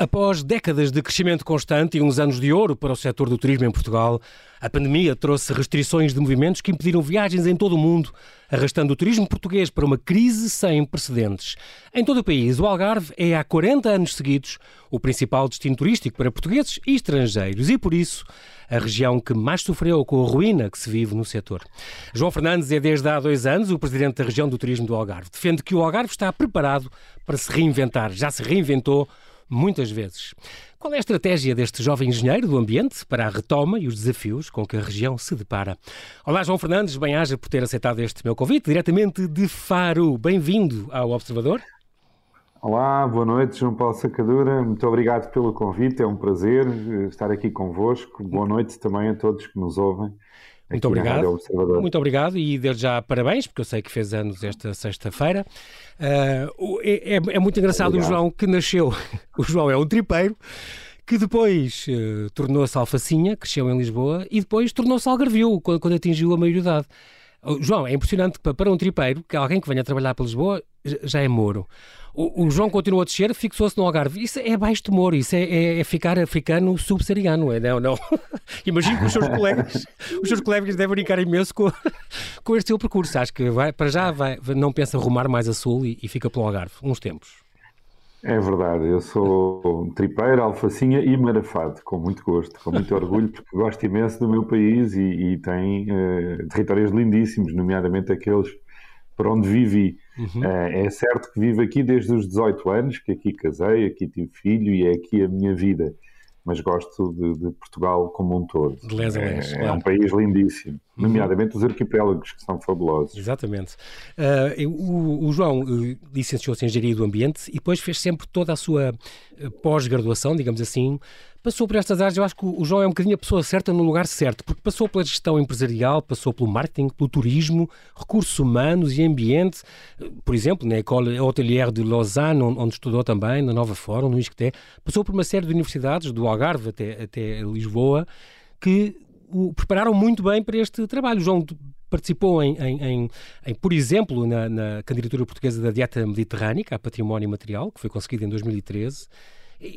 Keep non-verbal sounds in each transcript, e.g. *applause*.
Após décadas de crescimento constante e uns anos de ouro para o setor do turismo em Portugal, a pandemia trouxe restrições de movimentos que impediram viagens em todo o mundo, arrastando o turismo português para uma crise sem precedentes. Em todo o país, o Algarve é há 40 anos seguidos o principal destino turístico para portugueses e estrangeiros e, por isso, a região que mais sofreu com a ruína que se vive no setor. João Fernandes é desde há dois anos o presidente da região do turismo do Algarve. Defende que o Algarve está preparado para se reinventar. Já se reinventou muitas vezes. Qual é a estratégia deste jovem engenheiro do ambiente para a retoma e os desafios com que a região se depara? Olá, João Fernandes, bem-aja por ter aceitado este meu convite, diretamente de Faro. Bem-vindo ao Observador. Olá, boa noite, João Paulo Sacadura. Muito obrigado pelo convite, é um prazer estar aqui convosco. Boa noite também a todos que nos ouvem. Muito obrigado. Muito obrigado e desde já parabéns, porque eu sei que fez anos esta sexta-feira. Uh, é, é, muito engraçado obrigado. o João que nasceu. *laughs* O João é um tripeiro que depois uh, tornou-se alfacinha, cresceu em Lisboa e depois tornou-se algarvio quando, quando atingiu a maioridade. João, é impressionante que para um tripeiro, que alguém que venha trabalhar para Lisboa já é Moro. O, o João continuou a descer, fixou-se no Algarve. Isso é baixo de Moro, isso é, é, é ficar africano subsaariano, é não, não. *laughs* Imagino que os seus colegas, os seus colegas devem brincar imenso com, *laughs* com este seu percurso. Acho que vai, para já vai, não pensa rumar mais a sul e, e fica pelo Algarve, uns tempos. É verdade, eu sou tripeiro, alfacinha e marafado, com muito gosto, com muito orgulho, porque gosto imenso do meu país e, e tem uh, territórios lindíssimos, nomeadamente aqueles por onde vivi. Uhum. Uh, é certo que vivo aqui desde os 18 anos, que aqui casei, aqui tive filho e é aqui a minha vida mas gosto de, de, Portugal como um todo. De les a les, é, claro. é um país lindíssimo, uhum. nomeadamente os arquipélagos, que são fabulosos. Exatamente. Uh, o, o, João uh, licenciou-se em Engenharia do Ambiente e depois fez sempre toda a sua uh, pós-graduação, digamos assim, passou por estas áreas. Eu acho que o João é um bocadinho a pessoa certa no lugar certo, porque passou pela gestão empresarial, passou pelo marketing, pelo turismo, recursos humanos e ambiente. Por exemplo, na École Hotelière de Lausanne, onde estudou também, na Nova Fórum, no ISCTE. Passou por uma série de universidades, do Algarve até, até Lisboa, que o prepararam muito bem para este trabalho. O João participou em, em, em, em por exemplo, na, na, candidatura portuguesa da Dieta Mediterrânica a Património Material, que foi conseguida em 2013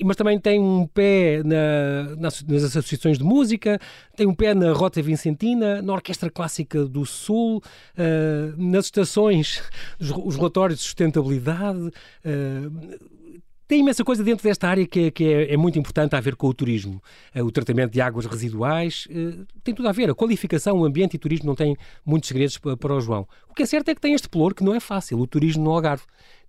mas também tem um pé na, nas, nas, associações de música, tem um pé na Rota Vincentina, na Orquestra Clássica do Sul, uh, nas estações, os, os, relatórios de sustentabilidade. Uh, tem imensa coisa dentro desta área que, é, que é, é, muito importante a ver com o turismo. Uh, o tratamento de águas residuais tem tudo a ver. A qualificação, o ambiente e o turismo não têm muitos segredos para, para o João. O que é certo é que tem este pelour que não é fácil, o turismo no Algarve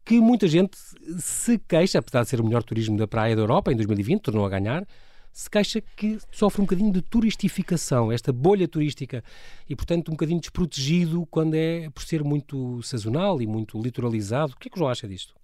que muita gente se queixa, apesar de ser o melhor turismo da praia da Europa em 2020, tornou a ganhar, se queixa que sofre um bocadinho de turistificação, esta bolha turística, e portanto um bocadinho desprotegido quando é por ser muito sazonal e muito litoralizado. O que é que o João acha disto?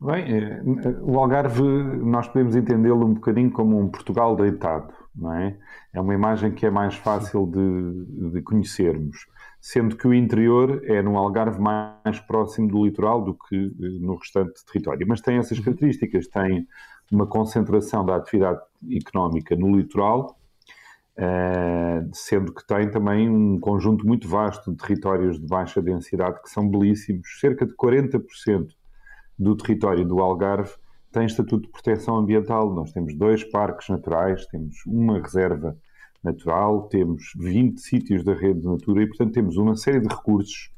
Bem, eh, o Algarve nós podemos entendê-lo um bocadinho como um Portugal deitado, não é? É uma imagem que é mais fácil de, de conhecermos sendo que o interior é no Algarve mais próximo do litoral do que eh, no restante território. Mas tem essas uhum. características, tem uma concentração da atividade económica no litoral, eh, sendo que tem também um conjunto muito vasto de territórios de baixa densidade que são belíssimos. Cerca de 40% do território do Algarve tem estatuto de proteção ambiental. Nós temos dois parques naturais, temos uma reserva natural, temos 20 sítios da rede de Natura e, portanto, temos uma série de recursos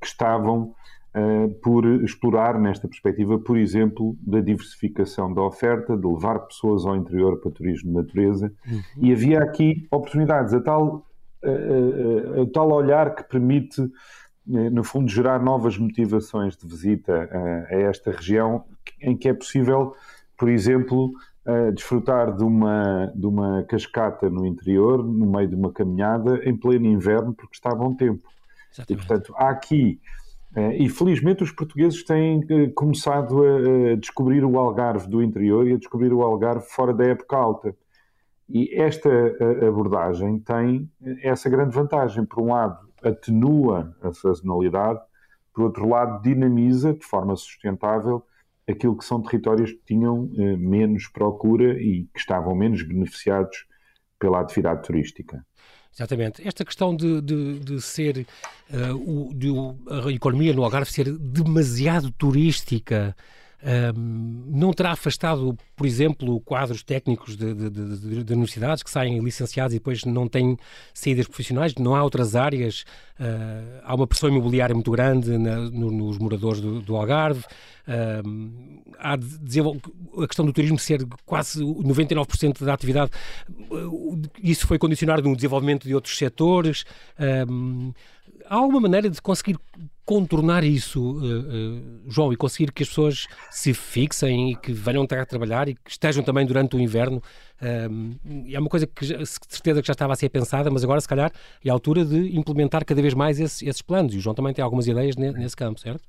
que estavam uh, por explorar nesta perspectiva, por exemplo, da diversificação da oferta, de levar pessoas ao interior para turismo de natureza. Uhum. E havia aqui oportunidades, a tal, uh, uh, a tal olhar que permite, no fundo, gerar novas motivações de visita a esta região, em que é possível, por exemplo, a desfrutar de uma, de uma cascata no interior, no meio de uma caminhada, em pleno inverno, porque está a bom tempo. Exatamente. E, portanto, há aqui, eh, e felizmente os portugueses têm eh, começado a descobrir o Algarve do interior e a descobrir o Algarve fora da época alta. E esta eh, abordagem tem essa grande vantagem. Por um lado, atenua a sazonalidade, por outro lado, dinamiza de forma sustentável aquilo que são territórios que tinham eh, menos procura e que estavam menos beneficiados pela atividade turística. Exatamente. Esta questão de, de, de ser uh, o, de, a economia no Algarve ser demasiado turística não terá afastado, por exemplo, quadros técnicos de, de, de, de, universidades que saem licenciados e depois não têm saídas profissionais? Não há outras áreas? Uh, há uma pressão imobiliária muito grande na, no, nos moradores do, do Algarve. Uh, há a questão do turismo ser quase 99% da atividade, isso foi condicionado no desenvolvimento de outros setores. Uh, há alguma maneira de conseguir contornar isso, uh, uh, João, e conseguir que as pessoas se fixem e que venham a trabalhar e que estejam também durante o inverno? Uh, é uma coisa que de certeza que já estava a ser pensada, mas agora se calhar é a altura de implementar cada vez mais esses, esses planos. E o João também tem algumas ideias nesse campo, certo?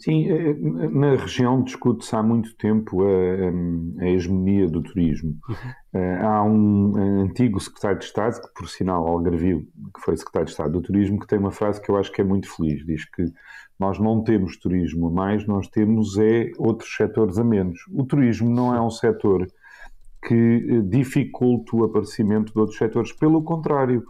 Sim, eh, eh, na região discute-se há muito tempo a, a hegemonia do turismo. Uhum. Eh, há um antigo secretário de Estado, que por sinal Algarvio, que foi secretário de Estado do Turismo, que tem uma frase que eu acho que é muito feliz. Diz que nós não temos turismo a mais, nós temos é outros setores a menos. O turismo não é um setor que dificulte o aparecimento de outros setores, pelo contrário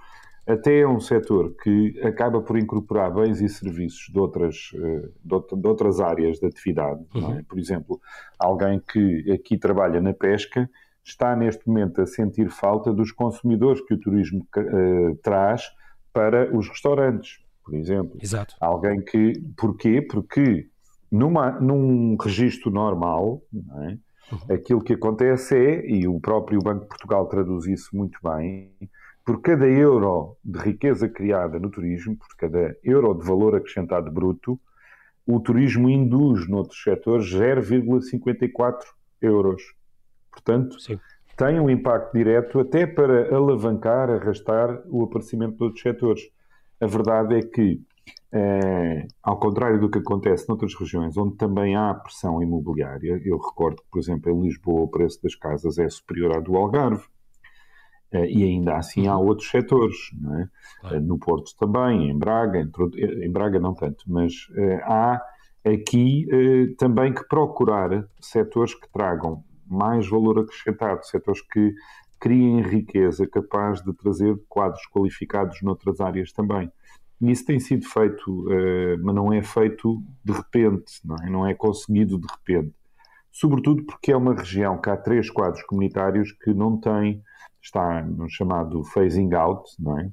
até é um setor que acaba por incorporar bens e serviços de outras, eh, de outras áreas de atividade. É? Uhum. É? Por exemplo, alguém que aqui trabalha na pesca está neste momento a sentir falta dos consumidores que o turismo uh, traz para os restaurantes, por exemplo. Exato. Alguém que. Porquê? Porque numa, num registro normal, é? uhum. aquilo que acontece é, e o próprio Banco de Portugal traduz isso muito bem, por cada euro de riqueza criada no turismo, por cada euro de valor acrescentado bruto, o turismo induz noutros setores 0,54 euros. Portanto, Sim. tem um impacto direto até para alavancar, arrastar o aparecimento de outros setores. A verdade é que, é, ao contrário do que acontece noutras regiões, onde também há pressão imobiliária, eu recordo que, por exemplo, em Lisboa o preço das casas é superior ao do Algarve, e ainda assim há outros setores, é? uh, no Porto também, em Braga, entre, em Braga não tanto, mas há aqui também que procurar setores que tragam mais valor acrescentado, setores que criem riqueza capaz de trazer quadros qualificados noutras áreas também. E isso tem sido feito, mas não é feito de repente, não é? não é conseguido de repente. Sobretudo porque é uma região que há três quadros comunitários que não têm está no chamado phasing out, não é?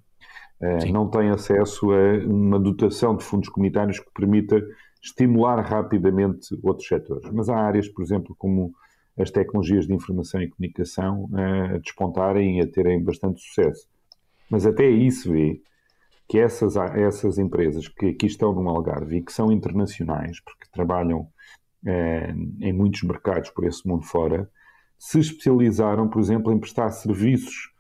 Uh, não tem acesso a uma dotação de fundos comunitários que permita estimular rapidamente outros setores. Mas há áreas, por exemplo, como as tecnologias de informação e comunicação, uh, a despontarem e a terem bastante sucesso. Mas até aí se vê que essas, essas empresas que aqui estão no Algarve e que são internacionais, porque trabalham uh, em muitos mercados por esse mundo fora, se especializaram, por exemplo, em prestar serviços,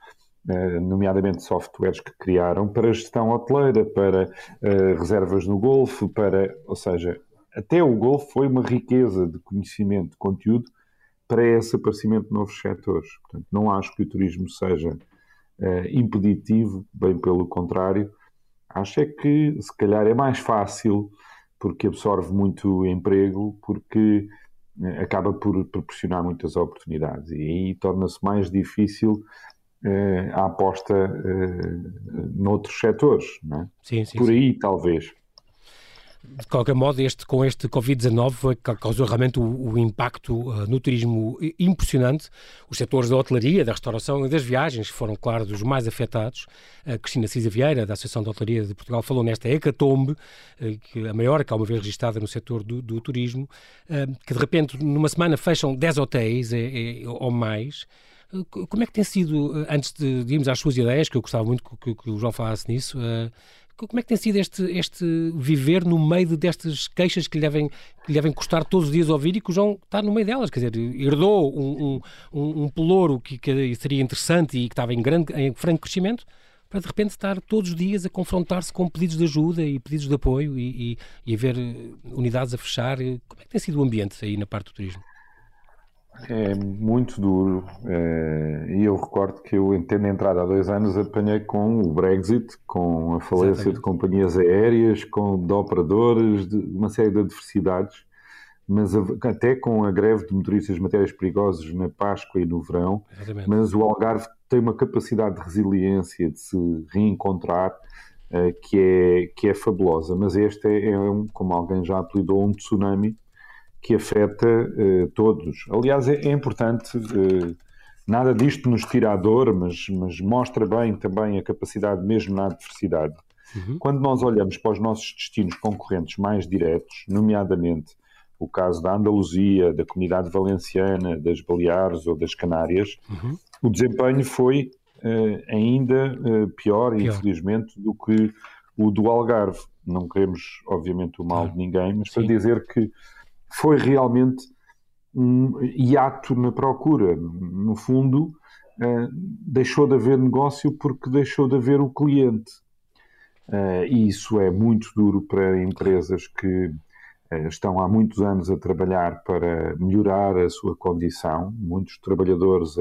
eh, nomeadamente softwares que criaram para gestão hoteleira, para eh, reservas no Golfo, para, ou seja, até o Golfo foi uma riqueza de conhecimento, de conteúdo para esse aparecimento de novos setores. Portanto, não acho que o turismo seja uh, impeditivo, bem pelo contrário. Acho é que, se calhar, é mais fácil porque absorve muito emprego, porque eh, acaba por proporcionar muitas oportunidades e aí torna-se mais difícil uh, a aposta uh, noutros setores. Não é? sim, sim, por aí, sim. talvez de qualquer modo, este, com este Covid-19 causou realmente o, o impacto uh, no turismo impressionante. Os setores da hotelaria, da restauração e das viagens foram, claro, dos mais afetados. A Cristina Cisa Vieira, da Associação de Hotelaria de Portugal, falou nesta hecatombe, uh, que a maior que há uma vez registrada no setor do, do turismo, uh, que de repente numa semana fecham 10 hotéis é, é, ou mais. Como é que tem sido, antes de, de irmos às suas ideias, que eu gostava muito que, que o João falasse nisso, como é que tem sido este, este viver no meio destas queixas que lhe, devem, que lhe devem custar todos os dias ouvir e que o João está no meio delas? Quer dizer, herdou um, um, um pelouro que, que, seria interessante e que estava em, grande, em franco crescimento, para de repente estar todos os dias a confrontar-se com pedidos de ajuda e pedidos de apoio e, e, e a ver unidades a fechar. Como é que tem sido o ambiente aí na parte do turismo? É muito duro. É, e eu recordo que eu, tendo entrado há dois anos, apanhei com o Brexit, com a falência Exatamente. de companhias aéreas, com de operadores, de uma série de adversidades, mas até com a greve de motoristas de matérias perigosas na Páscoa e no verão. Exatamente. Mas o Algarve tem uma capacidade de resiliência, de se reencontrar, uh, que, é, que é fabulosa. Mas este é, é um, como alguém já apelidou, um tsunami que afeta uh, todos. Aliás, é, é importante, uh, nada disto nos tira a dor, mas, mas, mostra bem também a capacidade, mesmo na adversidade. Uhum. Quando nós olhamos para os nossos destinos concorrentes mais diretos, nomeadamente o caso da Andaluzia, da Comunidade Valenciana, das Baleares ou das Canárias, uhum. o desempenho foi uh, ainda pior, pior, infelizmente, do que o do Algarve. Não queremos, obviamente, o mal de ninguém, mas Sim. para dizer que foi realmente um hiato na procura. No fundo, uh, deixou de haver negócio porque deixou de haver o cliente. Uh, e isso é muito duro para empresas que uh, estão há muitos anos a trabalhar para melhorar a sua condição, muitos trabalhadores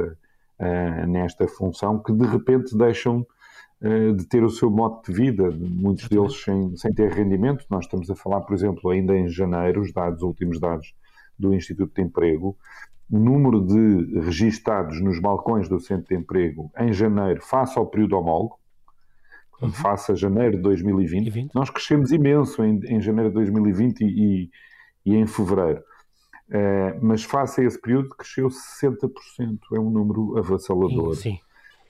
nesta função, que de repente deixam de ter o seu modo de vida, muitos deles sem, sem ter rendimento. Nós estamos a falar, por exemplo, ainda em janeiro, os dados, os últimos dados do Instituto de Emprego, o número de registados nos balcões do Centro de Emprego em janeiro, face ao período homólogo, uhum. face a janeiro de 2020, 20. nós crescemos imenso em, em janeiro de 2020 e, e em fevereiro. Uh, mas face a esse período cresceu 60%, é um número avassalador. Sim, sim.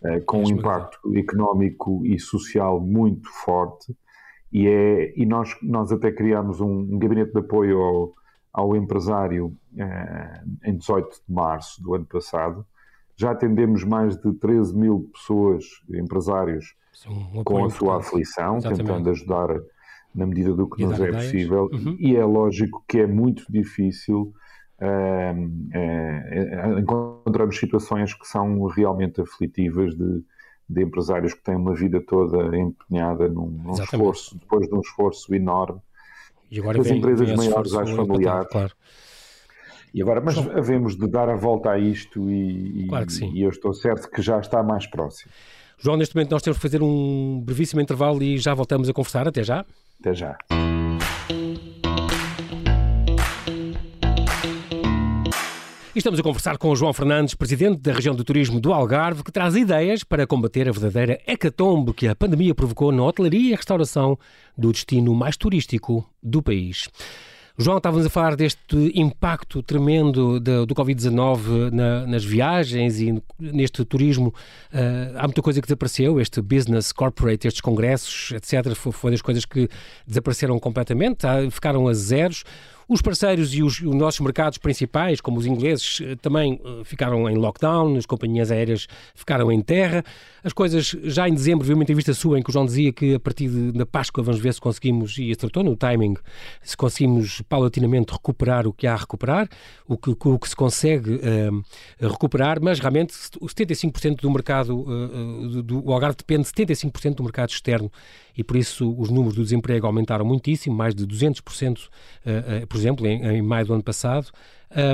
Eh, com um impacto económico e social muito forte. E, é, e nós, nós até criámos um, gabinete de apoio ao, ao empresário eh, em 18 de março do ano passado. Já atendemos mais de 13 mil pessoas, empresários, um com a sua aflição, Exatamente. tentando ajudar na medida do que e nos é ideias. possível. Uhum. E é lógico que é muito difícil encontramos situações que são realmente aflitivas de, de, empresários que têm uma vida toda empenhada num, num esforço, depois de um esforço enorme. E agora As vem, empresas vem maiores às familiares. Claro. E agora, mas Só... havemos de dar a volta a isto e, e, claro e eu estou certo que já está mais próximo. João, neste momento nós temos que fazer um brevíssimo intervalo e já voltamos a conversar. Até já. Até já. E estamos a conversar com o João Fernandes, presidente da região de turismo do Algarve, que traz ideias para combater a verdadeira hecatombe que a pandemia provocou na hotelaria e restauração do destino mais turístico do país. João, estávamos a falar deste impacto tremendo do, do Covid-19 na, nas viagens e neste turismo. Uh, há muita coisa que desapareceu, este business corporate, estes congressos, etc. Foi, foi das coisas que desapareceram completamente, tá? ficaram a zeros. Os parceiros e os, os, nossos mercados principais, como os ingleses, eh, também eh, ficaram em lockdown, as companhias aéreas ficaram em terra. As coisas, já em dezembro, vi uma entrevista sua em que o João dizia que a partir da Páscoa vamos ver se conseguimos, e acertou no timing, se conseguimos paulatinamente recuperar o que há a recuperar, o que, o que se consegue uh, recuperar, mas realmente o 75% do mercado, uh, do, do, o Algarve depende de 75% do mercado externo e por isso os números do desemprego aumentaram muitíssimo, mais de 200%, uh, uh, por exemplo, em, maio do ano passado.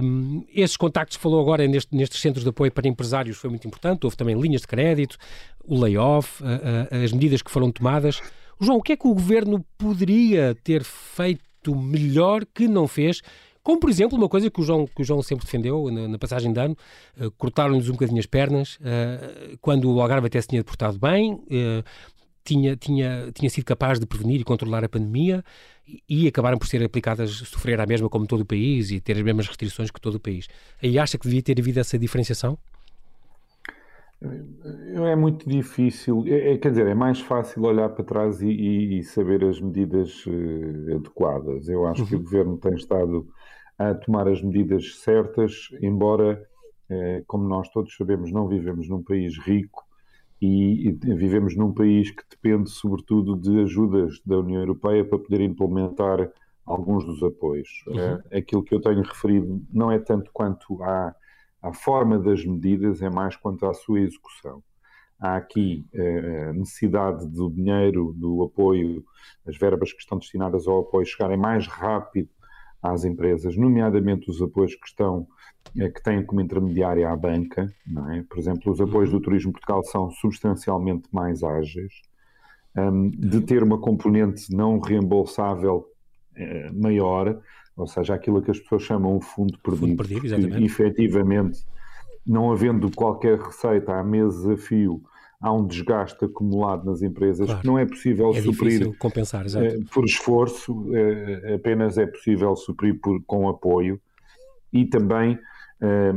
Um, esses contactos falou agora neste, nestes centros de apoio para empresários foi muito importante, houve também linhas de crédito, o layoff, uh, as medidas que foram tomadas. João, o que é que o governo poderia ter feito melhor que não fez como, por exemplo, uma coisa que o João, que o João sempre defendeu na, na passagem de ano, uh, cortaram-lhes um bocadinho as pernas, uh, quando o Algarve até se tinha portado bem, uh, tinha, tinha, tinha sido capaz de prevenir e controlar a pandemia e, acabaram por ser aplicadas, sofrer a mesma como todo o país e ter as mesmas restrições que todo o país. Aí acha que devia ter havido essa diferenciação? É muito difícil, é, é, quer dizer, é mais fácil olhar para trás e, e, saber as medidas uh, adequadas. Eu acho uhum. que o uhum. governo tem estado a tomar as medidas certas, embora, uh, como nós todos sabemos, não vivemos num país rico e, vivemos num país que depende sobretudo de ajudas da União Europeia para poder implementar alguns dos apoios. Uhum. É, aquilo que eu tenho referido não é tanto quanto à, à forma das medidas, é mais quanto à sua execução. Há aqui eh, a necessidade do dinheiro, do apoio, as verbas que estão destinadas ao apoio chegarem mais rápido às empresas, nomeadamente os apoios que estão é que têm como intermediária a banca, não é? Por exemplo, os apoios do Turismo Portugal são substancialmente mais ágeis, um, de ter uma componente não reembolsável eh, maior, ou seja, aquilo que as pessoas chamam um fundo perdido, fundo perdido que efetivamente, não havendo qualquer receita há meses a fio, há um desgaste acumulado nas empresas claro. que não é possível é suprir compensar, por esforço, apenas é possível suprir por, com apoio e também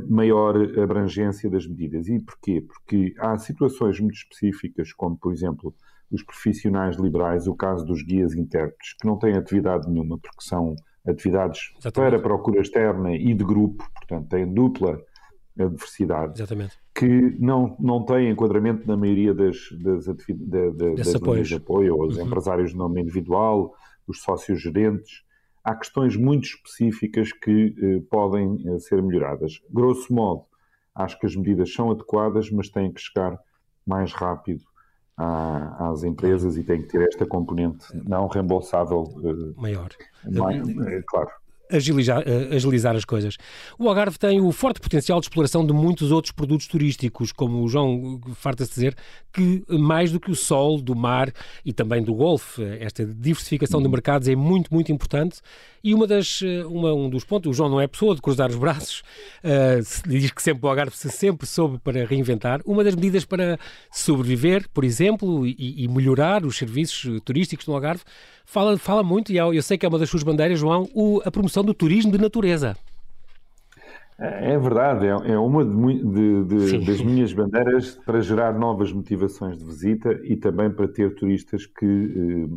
maior abrangência das medidas. E porquê? Porque há situações muito específicas, como por exemplo os profissionais liberais, o caso dos guias intérpretes, que não têm atividade nenhuma, porque são atividades Exatamente. para procura externa e de grupo, portanto têm dupla adversidade, Exatamente. que não, não têm enquadramento na maioria das, das, das linhas de apoio, os uhum. empresários de nome individual, os sócios gerentes. Há questões muito específicas que eh, podem eh, ser melhoradas. Grosso modo, acho que as medidas são adequadas, mas têm que chegar mais rápido à, às empresas e têm que ter esta componente não reembolsável eh, maior. Mais, eh, claro agilizar, eh, agilizar, as coisas. O Algarve tem o forte potencial de exploração de muitos outros produtos turísticos, como o João farta-se dizer, que mais do que o sol, do mar e também do golfe, esta diversificação de mercados é muito, muito importante. E uma das, eh, uma, um dos pontos, o João não é pessoa de cruzar os braços, *laughs* uh, diz que sempre o Algarve se sempre soube para reinventar. Uma das medidas para sobreviver, por exemplo, e, e melhorar os serviços turísticos no Algarve, fala, fala muito, e eu sei que é uma das suas bandeiras, João, o, a promoção do turismo de natureza. É, é verdade, é, é uma de, de, das minhas bandeiras para gerar novas motivações de visita e também para ter turistas que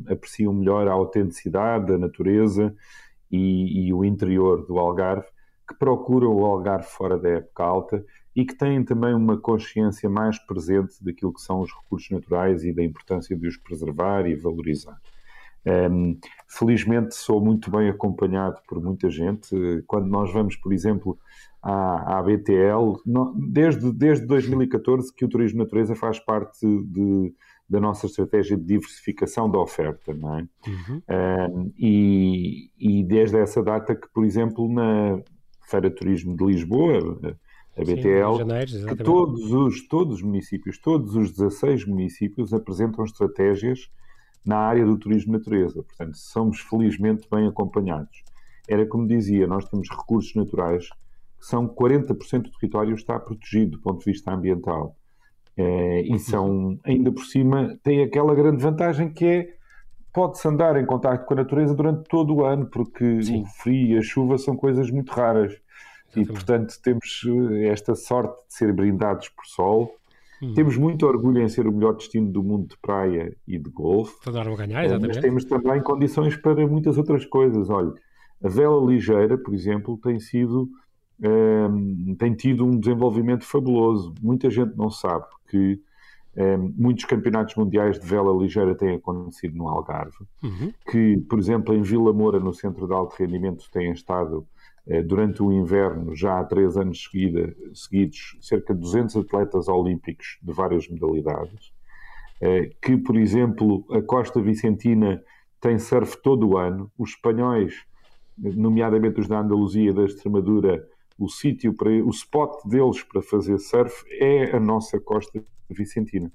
eh, apreciam melhor a autenticidade da natureza e, e, o interior do Algarve, que procuram o Algarve fora da época alta e que têm também uma consciência mais presente daquilo que são os recursos naturais e da importância de os preservar e valorizar. Um, felizmente sou muito bem acompanhado por muita gente. Quando nós vamos, por exemplo, à, à BTL, desde, desde 2014 que o turismo de natureza faz parte de, da nossa estratégia de diversificação da oferta, não é? Uhum. Um, e, e, desde essa data que, por exemplo, na Feira de Turismo de Lisboa, a BTL, Sim, janeiro, que todos os, todos os municípios, todos os 16 municípios apresentam estratégias na área do turismo natureza. Portanto, somos felizmente bem acompanhados. Era como dizia, nós temos recursos naturais que são 40% do território está protegido do ponto de vista ambiental. É, e são, ainda por cima, tem aquela grande vantagem que é pode-se andar em contato com a natureza durante todo o ano, porque Sim. o frio e a chuva são coisas muito raras. Exatamente. E, portanto, temos eh, esta sorte de ser brindados por sol Uhum. Temos muito orgulho em ser o melhor destino do mundo de praia e de golfe. A ganhar, exatamente. Mas temos também condições para muitas outras coisas. Olha, a vela ligeira, por exemplo, tem sido um, ehm, tem tido um desenvolvimento fabuloso. Muita gente não sabe que um, ehm, muitos campeonatos mundiais de vela ligeira têm acontecido no Algarve, uhum. que, por exemplo, em Vila Moura, no centro de alto rendimento, têm estado eh, durante o inverno, já há três anos seguida, seguidos, cerca de 200 atletas olímpicos de várias modalidades, eh, que, por exemplo, a Costa Vicentina tem surf todo o ano, os espanhóis, nomeadamente os da Andaluzia e da Extremadura, o sítio, para, o spot deles para fazer surf é a nossa Costa Vicentina.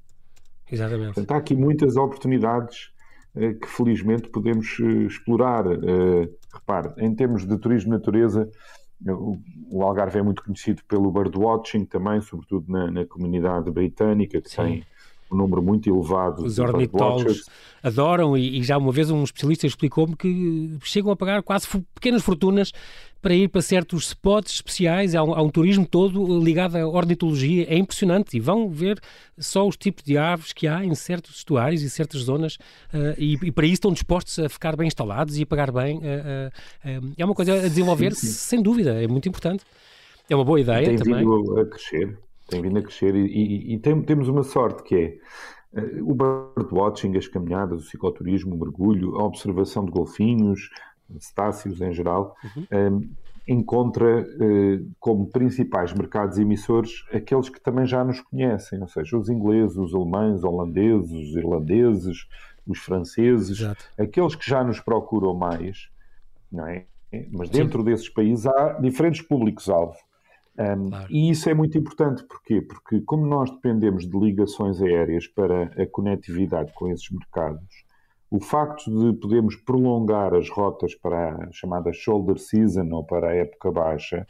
Exatamente. Portanto, há aqui muitas oportunidades eh, que felizmente podemos eh, explorar. Repare, em termos de turismo de natureza, o Algarve é muito conhecido pelo birdwatching também, sobretudo na, na comunidade britânica, que Sim. tem um número muito elevado Os ornitólogos adoram e, e, já uma vez um especialista explicou-me que chegam a pagar quase pequenas fortunas para ir para certos spots especiais, há um, há um, turismo todo ligado à ornitologia, é impressionante e vão ver só os tipos de aves que há em certos estuários e certas zonas uh, e, e, para isso estão dispostos a ficar bem instalados e a pagar bem. Uh, uh, é uma coisa a desenvolver, sim, sim. sem dúvida, é muito importante. É uma boa ideia tem também. Tem vindo a crescer, tem vindo a crescer e, e, e tem, temos uma sorte que é o birdwatching, as caminhadas, o cicloturismo, o mergulho, a observação de golfinhos, cetáceos em geral, uhum. um, encontra uh, como principais mercados emissores aqueles que também já nos conhecem, ou seja, os ingleses, os alemães, holandeses, os irlandeses, os franceses, Exato. aqueles que já nos procuram mais, não é? Mas dentro Sim. desses países há diferentes públicos-alvo. Um, claro. E isso é muito importante, porquê? Porque como nós dependemos de ligações aéreas para a conectividade com esses mercados, o facto de podermos prolongar as rotas para a chamada shoulder season ou para a época baixa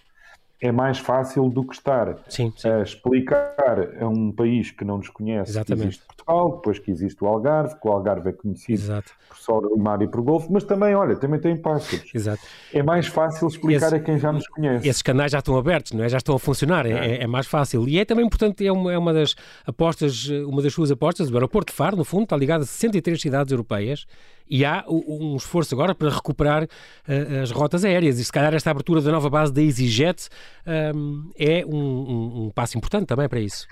é mais fácil do que estar sim, sim. a explicar a um país que não nos conhece Exatamente. que existe Portugal, depois que existe o Algarve, que o Algarve é conhecido Exato. por sol e mar e por golfo, mas também, olha, também tem pássaros. Exato. É mais fácil explicar Esse, a quem já nos conhece. Esses canais já estão abertos, não é? Já estão a funcionar, é, é, é mais fácil. E é também importante, é uma, é uma das apostas, uma das suas apostas, o aeroporto de Faro, no fundo, está ligado a 63 cidades europeias e há um esforço agora para recuperar uh, as rotas aéreas. E se calhar esta abertura da nova base da EasyJet um, é um, um, um, passo importante também para isso.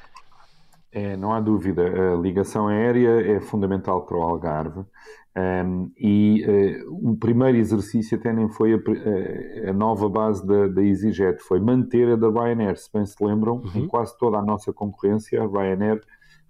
É, não há dúvida. A ligação aérea é fundamental para o Algarve. Um, e uh, o primeiro exercício até nem foi a, a nova base da, da, EasyJet, foi manter a da Ryanair. Se bem se lembram, uhum. em quase toda a nossa concorrência, a Ryanair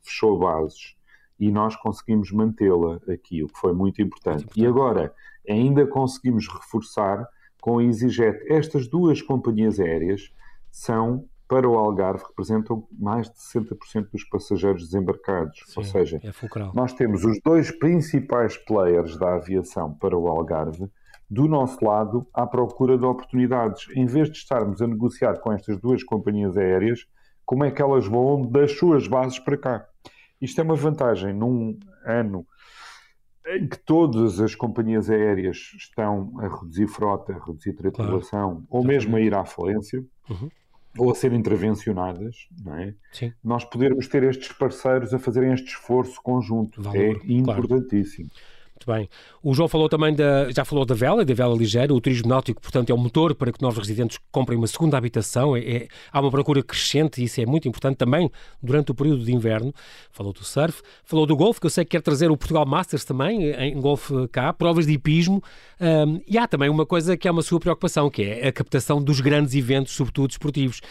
fechou bases e nós conseguimos mantê-la aqui, o que foi muito importante. E agora ainda conseguimos reforçar com a EasyJet. Estas duas companhias aéreas são, para o Algarve, representam mais de 60% dos passageiros desembarcados. Sim, Ou seja, é nós temos os dois principais players da aviação para o Algarve do nosso lado à procura de oportunidades. Em vez de estarmos a negociar com estas duas companhias aéreas, como é que elas vão das suas bases para cá? Isto é uma vantagem num ano em que todas as companhias aéreas estão a reduzir frota, a reduzir tripulação, claro. ou mesmo a ir à falência, uhum. ou a ser intervencionadas, não é? Sim. nós podermos ter estes parceiros a fazerem este esforço conjunto. Valor, é importantíssimo. Claro. Muito bem. O João falou também da, já falou da vela, da vela ligeira, o turismo náutico, portanto, é o um motor para que novos residentes comprem uma segunda habitação. É, é, há uma procura crescente e isso é muito importante também durante o período de inverno. Falou do surf, falou do golfe, que eu sei que quer trazer o Portugal Masters também, em golfe cá, provas de hipismo. Um, e há também uma coisa que é uma sua preocupação, que é a captação dos grandes eventos, sobretudo esportivos.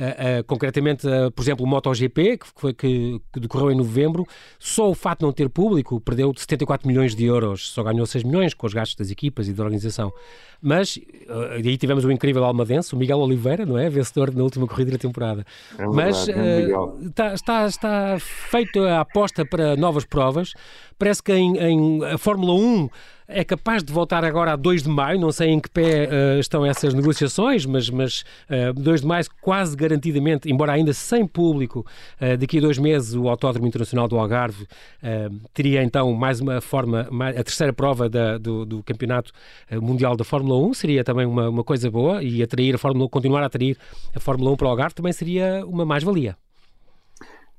Uh, concretamente, uh, por exemplo, o MotoGP, que, foi, que, que, decorreu em novembro, só o fato de não ter público perdeu 74 milhões de euros, só ganhou 6 milhões com os gastos das equipas e da organização. Mas uh, aí tivemos o incrível almadense, o Miguel Oliveira, não é? Vencedor na última corrida da temporada. É Mas uh, está, está, está feita a aposta para novas provas. Parece que em, em a Fórmula 1 é capaz de voltar agora a 2 de maio, não sei em que pé uh, estão essas negociações, mas, mas uh, 2 de maio quase garantidamente, embora ainda sem público, uh, daqui a dois meses o Autódromo Internacional do Algarve teria então mais uma forma, a terceira prova da, do, do, Campeonato Mundial da Fórmula 1, seria também uma, uma coisa boa e atrair a Fórmula 1, continuar a atrair a Fórmula 1 para o Algarve também seria uma mais-valia.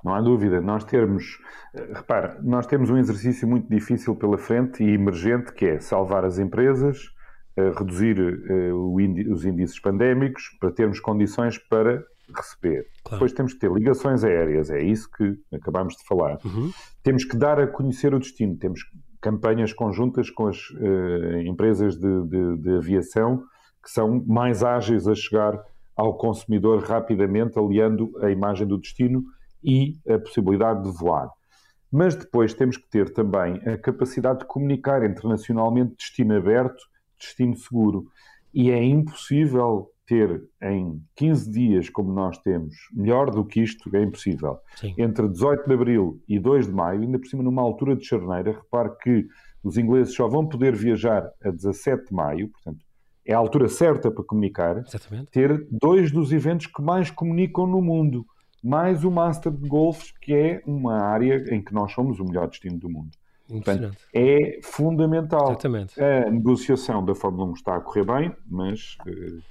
Não há dúvida. Nós termos, eh, repara, nós temos um exercício muito difícil pela frente e emergente que é salvar as empresas, eh, reduzir eh, os índices pandémicos para termos condições para receber. Claro. Depois temos que ter ligações aéreas, é isso que acabamos de falar. Uhum. Temos que dar a conhecer o destino, temos campanhas conjuntas com as uh, empresas de, de, de aviação que são mais ágeis a chegar ao consumidor rapidamente, aliando a imagem do destino e a possibilidade de voar. Mas depois temos que ter também a capacidade de comunicar internacionalmente destino aberto, destino seguro. E é impossível ter em 15 dias, como nós temos, melhor do que isto, é impossível. Sim. Entre 18 de abril e 2 de maio, ainda por cima numa altura de charneira, repare que os ingleses só vão poder viajar a 17 de maio, portanto, é a altura certa para comunicar, Exatamente. ter dois dos eventos que mais comunicam no mundo mais o Master de Golf, que é uma área em que nós somos o melhor destino do mundo. Portanto, é fundamental. Exatamente. A negociação da Fórmula 1 está a correr bem, mas uh,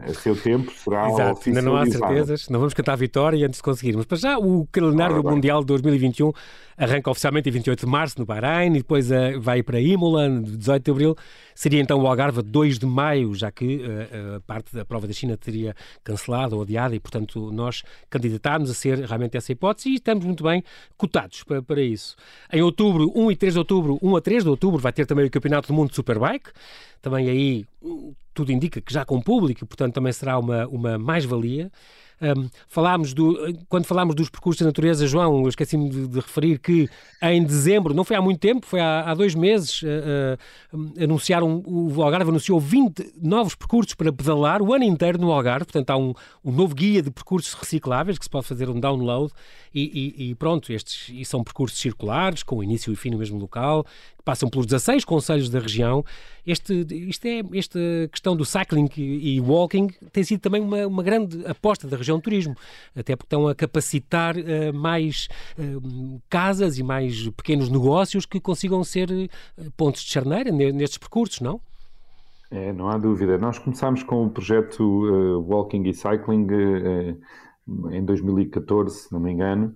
a seu tempo será Exato, ainda não há certezas, não vamos cantar a vitória antes de conseguirmos. Mas já o calendário ah, Mundial de 2021 arranca oficialmente em 28 de março no Bahrein e depois uh, vai para Imola, 18 de abril. Seria então o Algarve 2 de maio, já que uh, a parte da prova da China teria cancelado ou adiada e, portanto, nós candidatámos a ser realmente essa hipótese e estamos muito bem cotados para, para isso. Em outubro, 1 e 3 de outubro, 1 a 3 de outubro, vai ter também o Campeonato do Mundo de Superbike. Também aí tudo indica que já com público, portanto também será uma, uma mais-valia. Um, falámos do, quando falámos dos percursos da natureza, João, esqueci-me de, de, referir que em dezembro, não foi há muito tempo, foi há, há dois meses, uh, uh, anunciaram, o Algarve anunciou 20 novos percursos para pedalar o ano inteiro no Algarve, portanto há um, um novo guia de percursos recicláveis que se pode fazer um download e, e, e pronto, estes e são percursos circulares, com início e fim no mesmo local, que passam pelos 16 conselhos da região. Este, isto é, esta questão do cycling e walking tem sido também uma, uma grande aposta da região de turismo, até porque estão a capacitar uh, mais uh, casas e mais pequenos negócios que consigam ser uh, pontos de charneira nestes percursos, não? É, não há dúvida. Nós começámos com o projeto Walking e Cycling em 2014, se não me engano,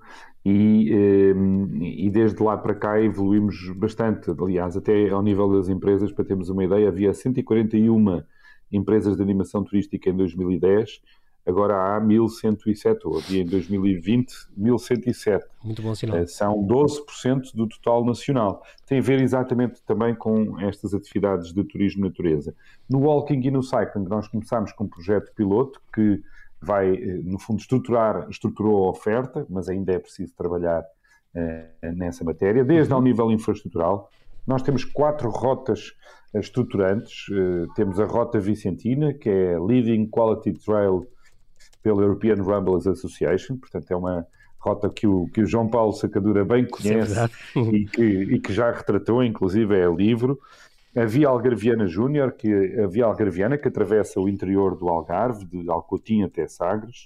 e, ehm, e, desde lá para cá evoluímos bastante. Aliás, até ao nível das empresas, para termos uma ideia, havia 141 empresas de animação turística em 2010, agora há 1107, ou havia em 2020 1107. Muito bom sinal. Eh, são 12% do total nacional. Tem a ver exatamente também com estas atividades de turismo natureza. No walking e no cycling, nós começámos com um projeto piloto que vai, eh, no fundo, estruturar, estruturou a oferta, mas ainda é preciso trabalhar eh, nessa matéria, desde ao nível infraestrutural. Nós temos quatro rotas eh, estruturantes. temos a Rota Vicentina, que é Leading Quality Trail pela European Rumblers Association, portanto é uma rota que o, que o João Paulo Sacadura bem conhece é e, que, e que já retratou, inclusive é livro a Via Algarviana Júnior, que a Via Algarviana que atravessa o interior do Algarve, de Alcotim até Sagres,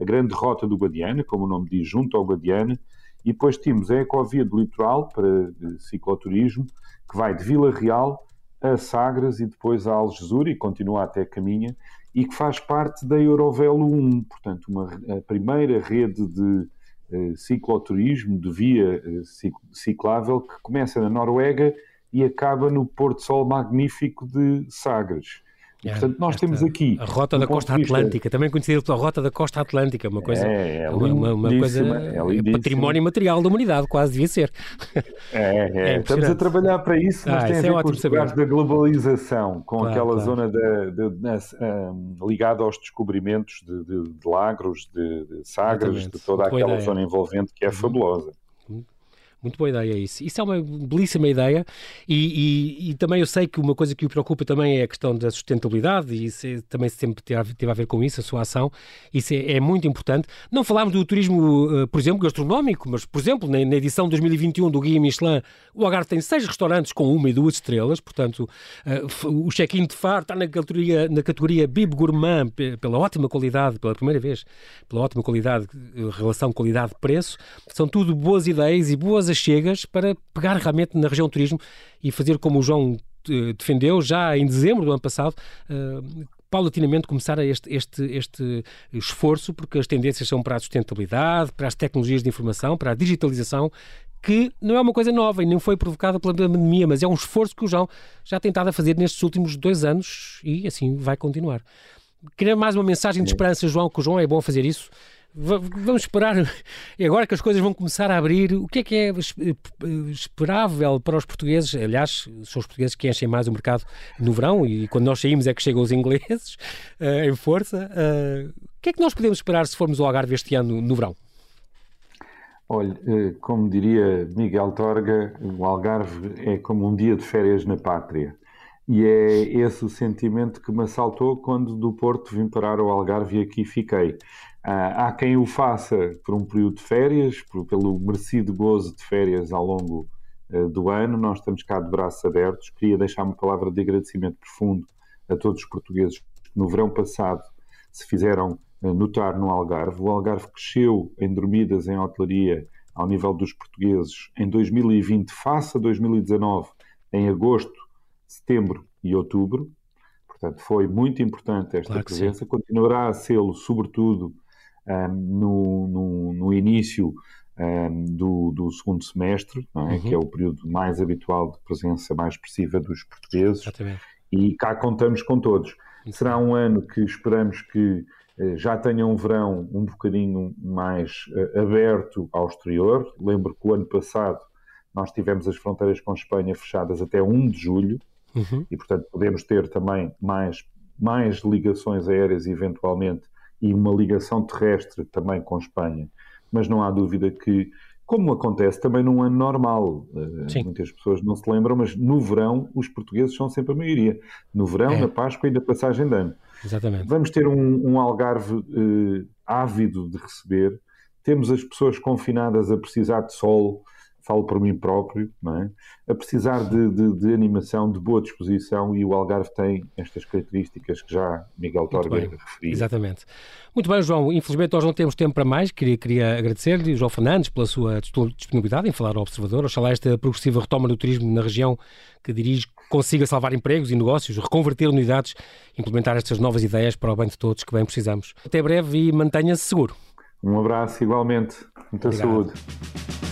a Grande Rota do Guadiana, como o nome diz, junto ao Guadiana, e depois temos a Ecovia do Litoral para cicloturismo, que vai de Vila Real a Sagres e depois a Algesur e continua até Caminha, e que faz parte da Eurovelo 1, portanto, uma, a primeira rede de eh, cicloturismo, de via eh, ciclável, que começa na Noruega e acaba no Porto Sol Magnífico de Sagres. É, portanto, nós temos aqui. A Rota da Costa Atlântica, também conhecida pela Rota da Costa Atlântica, uma coisa. É, é uma, uma, coisa. É património material da humanidade, quase devia ser. É, é, *laughs* estamos a trabalhar para isso, mas ah, tem a é ver é com os lugares da globalização, com claro, aquela claro. zona de, de, de, um, ligada aos descobrimentos de, de lagros, de, Sagres, Exatamente. de toda aquela zona envolvente que é uhum. fabulosa. Muito boa ideia isso. Isso é uma belíssima ideia e, e, e, também eu sei que uma coisa que o preocupa também é a questão da sustentabilidade e isso é, também sempre teve, a ver com isso, a sua ação. Isso é, é muito importante. Não falámos do turismo, uh, por exemplo, gastronómico, mas, por exemplo, na, na, edição de 2021 do Guia Michelin, o Algarve tem seis restaurantes com uma e duas estrelas, portanto, uh, o check-in de Faro está na categoria, na categoria Bib Gourmand pela ótima qualidade, pela primeira vez, pela ótima qualidade, eh, relação qualidade-preço. São tudo boas ideias e boas chegas para pegar realmente na região turismo e fazer como o João eh, defendeu já em dezembro do ano passado, uh, paulatinamente começar este, este, este esforço, porque as tendências são para a sustentabilidade, para as tecnologias de informação, para a digitalização, que não é uma coisa nova e nem foi provocada pela pandemia, mas é um esforço que o João já tem tentado a fazer nestes últimos dois anos e assim vai continuar. Queria mais uma mensagem de esperança, João, que o João é bom fazer isso vamos esperar, e agora que as coisas vão começar a abrir, o que é que é esperável para os portugueses? Aliás, são os portugueses que enchem mais o mercado no verão e quando nós saímos é que chegam os ingleses uh, *laughs* em força. Uh, o que é que nós podemos esperar se formos ao Algarve este ano no verão? Olha, eh, como diria Miguel Torga, o Algarve é como um dia de férias na pátria. E é esse o sentimento que me assaltou quando do Porto vim parar ao Algarve e aqui fiquei. Ah, há quem o faça por um período de férias, por, pelo merecido gozo de férias ao longo uh, do ano. Nós estamos cá de braços abertos. Queria deixar uma palavra de agradecimento profundo a todos os portugueses que no verão passado se fizeram uh, notar no Algarve. O Algarve cresceu em dormidas em hotelaria ao nível dos portugueses em 2020, face a 2019, em agosto, setembro e outubro. Portanto, foi muito importante esta claro presença. Continuará a ser, sobretudo, um, no, no, no, início um, do, do, segundo semestre, é? uhum. que é o período mais habitual de presença mais expressiva dos portugueses, Exatamente. e cá contamos com todos. Isso. Será um ano que esperamos que uh, já tenha um verão um bocadinho mais uh, aberto ao exterior. Lembro que o ano passado nós tivemos as fronteiras com Espanha fechadas até 1 de julho, uhum. e portanto podemos ter também mais, mais ligações aéreas eventualmente e uma ligação terrestre também com Espanha. Mas não há dúvida que, como acontece também num ano normal, eh, Sim. muitas pessoas não se lembram, mas no verão os portugueses são sempre a maioria. No verão, é. na Páscoa e na passagem de ano. Exatamente. Vamos ter um, um Algarve uh, ávido de receber. Temos as pessoas confinadas a precisar de sol, falo por mim próprio, é? a precisar de, de, de, animação, de boa disposição e o Algarve tem estas características que já Miguel Torga referiu. Exatamente. Muito bem, João. Infelizmente nós não temos tempo para mais. Queria, queria agradecer-lhe, João Fernandes, pela sua disponibilidade em falar ao Observador. Oxalá esta progressiva retoma do turismo na região que dirige consiga salvar empregos e negócios, reconverter unidades, implementar estas novas ideias para o bem de todos que bem precisamos. Até breve e mantenha-se seguro. Um abraço igualmente. Muita Obrigado. saúde.